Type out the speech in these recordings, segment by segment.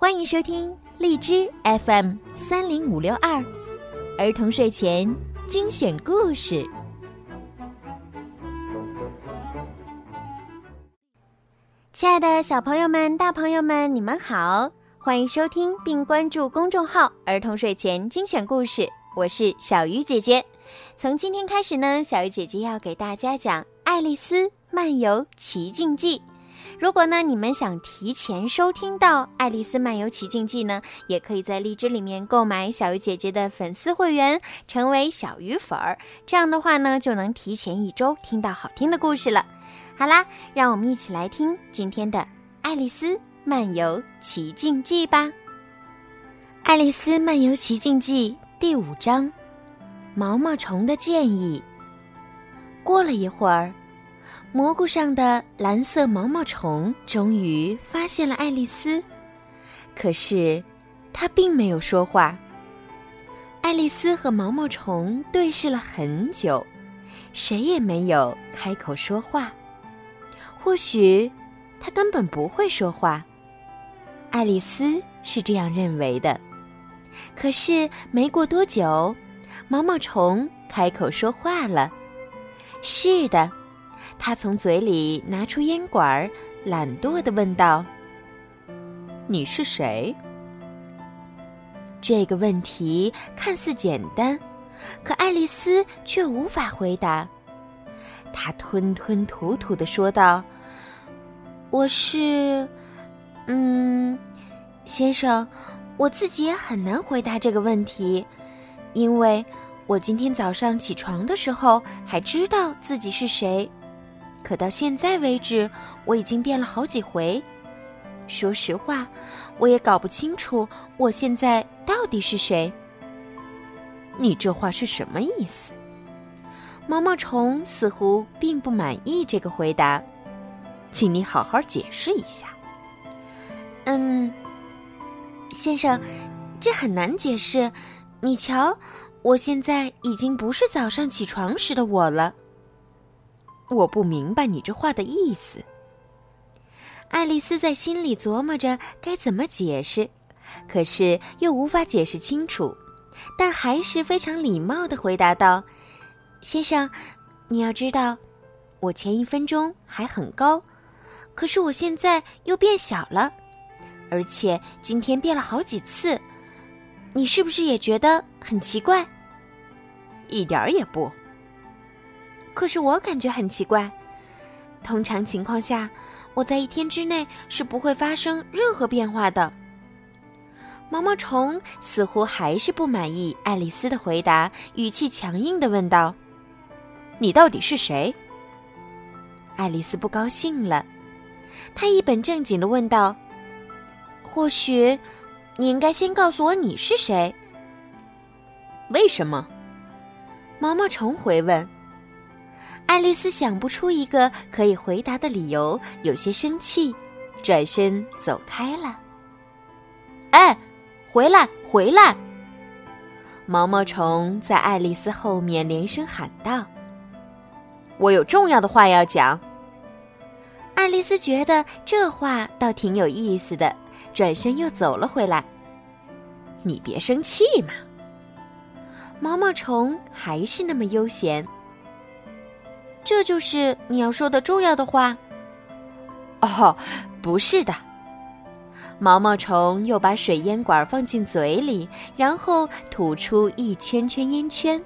欢迎收听荔枝 FM 三零五六二儿童睡前精选故事。亲爱的小朋友们、大朋友们，你们好！欢迎收听并关注公众号“儿童睡前精选故事”，我是小鱼姐姐。从今天开始呢，小鱼姐姐要给大家讲《爱丽丝漫游奇境记》。如果呢，你们想提前收听到《爱丽丝漫游奇境记》呢，也可以在荔枝里面购买小鱼姐姐的粉丝会员，成为小鱼粉儿。这样的话呢，就能提前一周听到好听的故事了。好啦，让我们一起来听今天的《爱丽丝漫游奇境记》吧。《爱丽丝漫游奇境记》第五章：毛毛虫的建议。过了一会儿。蘑菇上的蓝色毛毛虫终于发现了爱丽丝，可是它并没有说话。爱丽丝和毛毛虫对视了很久，谁也没有开口说话。或许他根本不会说话，爱丽丝是这样认为的。可是没过多久，毛毛虫开口说话了：“是的。”他从嘴里拿出烟管，懒惰的问道：“你是谁？”这个问题看似简单，可爱丽丝却无法回答。她吞吞吐吐的说道：“我是……嗯，先生，我自己也很难回答这个问题，因为我今天早上起床的时候还知道自己是谁。”可到现在为止，我已经变了好几回。说实话，我也搞不清楚我现在到底是谁。你这话是什么意思？毛毛虫似乎并不满意这个回答，请你好好解释一下。嗯，先生，这很难解释。你瞧，我现在已经不是早上起床时的我了。我不明白你这话的意思。爱丽丝在心里琢磨着该怎么解释，可是又无法解释清楚，但还是非常礼貌的回答道：“先生，你要知道，我前一分钟还很高，可是我现在又变小了，而且今天变了好几次。你是不是也觉得很奇怪？一点儿也不。”可是我感觉很奇怪，通常情况下，我在一天之内是不会发生任何变化的。毛毛虫似乎还是不满意爱丽丝的回答，语气强硬的问道：“你到底是谁？”爱丽丝不高兴了，她一本正经的问道：“或许，你应该先告诉我你是谁？”为什么？毛毛虫回问。爱丽丝想不出一个可以回答的理由，有些生气，转身走开了。哎，回来，回来！毛毛虫在爱丽丝后面连声喊道：“我有重要的话要讲。”爱丽丝觉得这话倒挺有意思的，转身又走了回来。你别生气嘛。毛毛虫还是那么悠闲。这就是你要说的重要的话。哦，不是的。毛毛虫又把水烟管放进嘴里，然后吐出一圈圈烟圈，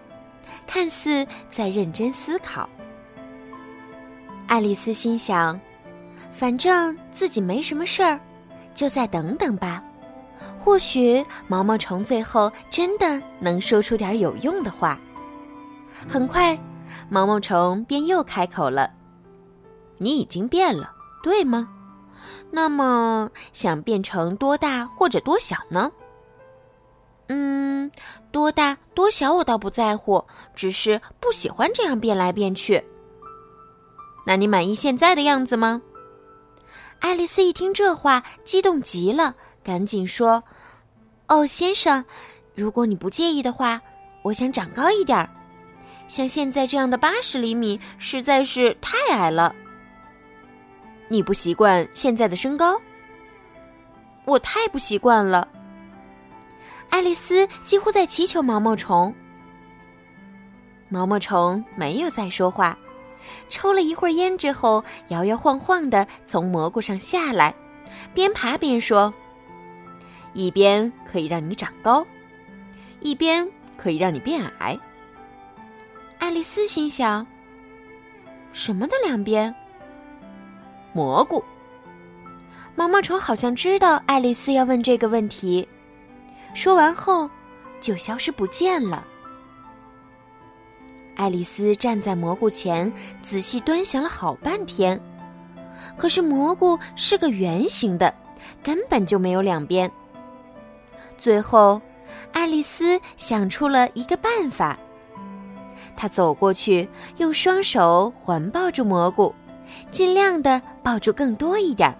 看似在认真思考。爱丽丝心想：反正自己没什么事儿，就再等等吧。或许毛毛虫最后真的能说出点有用的话。很快。毛毛虫便又开口了：“你已经变了，对吗？那么想变成多大或者多小呢？”“嗯，多大多小我倒不在乎，只是不喜欢这样变来变去。”“那你满意现在的样子吗？”爱丽丝一听这话，激动极了，赶紧说：“哦，先生，如果你不介意的话，我想长高一点儿。”像现在这样的八十厘米实在是太矮了。你不习惯现在的身高？我太不习惯了。爱丽丝几乎在祈求毛毛虫。毛毛虫没有再说话，抽了一会儿烟之后，摇摇晃晃的从蘑菇上下来，边爬边说：“一边可以让你长高，一边可以让你变矮。”爱丽丝心想：“什么的两边？”蘑菇。毛毛虫好像知道爱丽丝要问这个问题，说完后就消失不见了。爱丽丝站在蘑菇前，仔细端详了好半天。可是蘑菇是个圆形的，根本就没有两边。最后，爱丽丝想出了一个办法。他走过去，用双手环抱住蘑菇，尽量的抱住更多一点儿。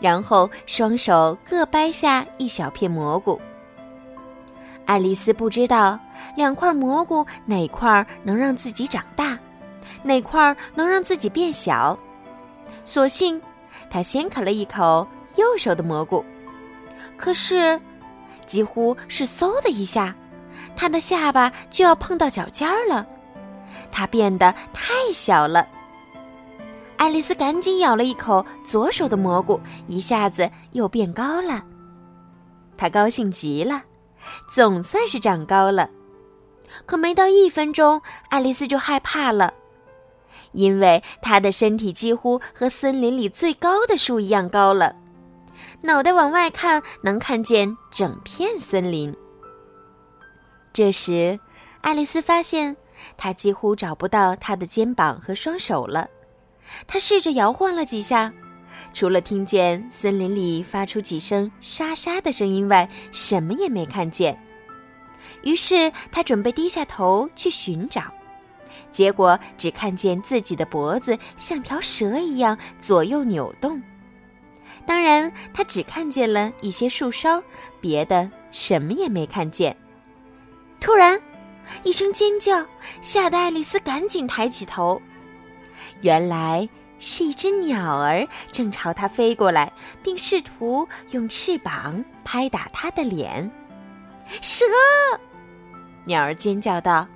然后双手各掰下一小片蘑菇。爱丽丝不知道两块蘑菇哪块能让自己长大，哪块能让自己变小。索性，她先啃了一口右手的蘑菇。可是，几乎是嗖的一下，她的下巴就要碰到脚尖儿了。它变得太小了。爱丽丝赶紧咬了一口左手的蘑菇，一下子又变高了。她高兴极了，总算是长高了。可没到一分钟，爱丽丝就害怕了，因为她的身体几乎和森林里最高的树一样高了，脑袋往外看能看见整片森林。这时，爱丽丝发现他几乎找不到他的肩膀和双手了。他试着摇晃了几下，除了听见森林里发出几声沙沙的声音外，什么也没看见。于是他准备低下头去寻找，结果只看见自己的脖子像条蛇一样左右扭动。当然，他只看见了一些树梢，别的什么也没看见。突然，一声尖叫吓得爱丽丝赶紧抬起头。原来是一只鸟儿正朝她飞过来，并试图用翅膀拍打她的脸。蛇！鸟儿尖叫道：“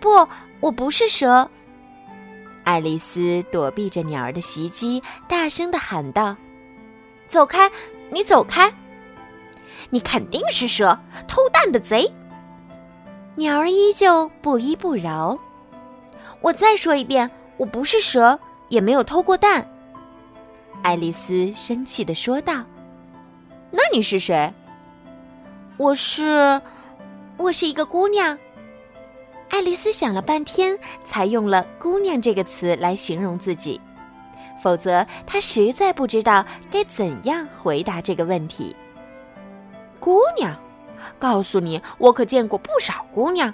不，我不是蛇。”爱丽丝躲避着鸟儿的袭击，大声的喊道：“走开！你走开！你肯定是蛇，偷蛋的贼！”鸟儿依旧不依不饶。我再说一遍。我不是蛇，也没有偷过蛋。”爱丽丝生气的说道。“那你是谁？”“我是，我是一个姑娘。”爱丽丝想了半天，才用了“姑娘”这个词来形容自己，否则她实在不知道该怎样回答这个问题。“姑娘，告诉你，我可见过不少姑娘，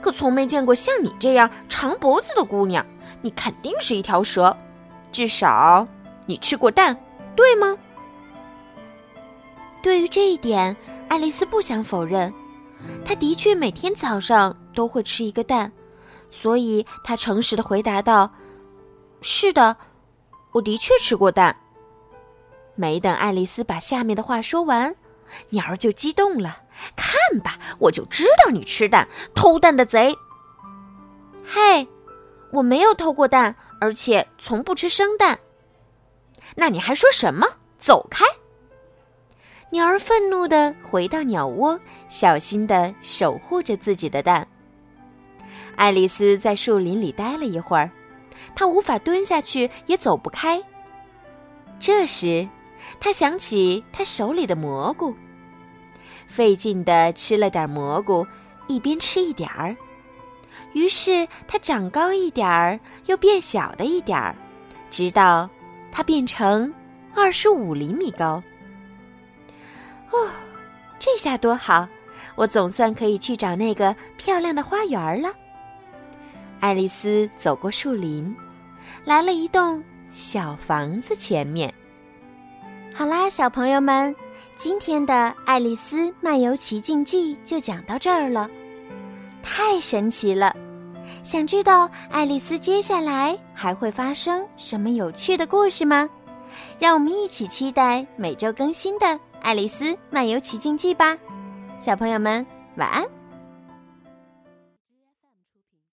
可从没见过像你这样长脖子的姑娘。”你肯定是一条蛇，至少你吃过蛋，对吗？对于这一点，爱丽丝不想否认，她的确每天早上都会吃一个蛋，所以她诚实的回答道：“是的，我的确吃过蛋。”没等爱丽丝把下面的话说完，鸟儿就激动了：“看吧，我就知道你吃蛋，偷蛋的贼！”嘿。我没有偷过蛋，而且从不吃生蛋。那你还说什么？走开！鸟儿愤怒的回到鸟窝，小心的守护着自己的蛋。爱丽丝在树林里待了一会儿，她无法蹲下去，也走不开。这时，他想起他手里的蘑菇，费劲的吃了点蘑菇，一边吃一点儿。于是它长高一点儿，又变小的一点儿，直到它变成二十五厘米高。哦，这下多好！我总算可以去找那个漂亮的花园了。爱丽丝走过树林，来了一栋小房子前面。好啦，小朋友们，今天的《爱丽丝漫游奇境记》就讲到这儿了。太神奇了！想知道爱丽丝接下来还会发生什么有趣的故事吗？让我们一起期待每周更新的《爱丽丝漫游奇境记》吧，小朋友们晚安。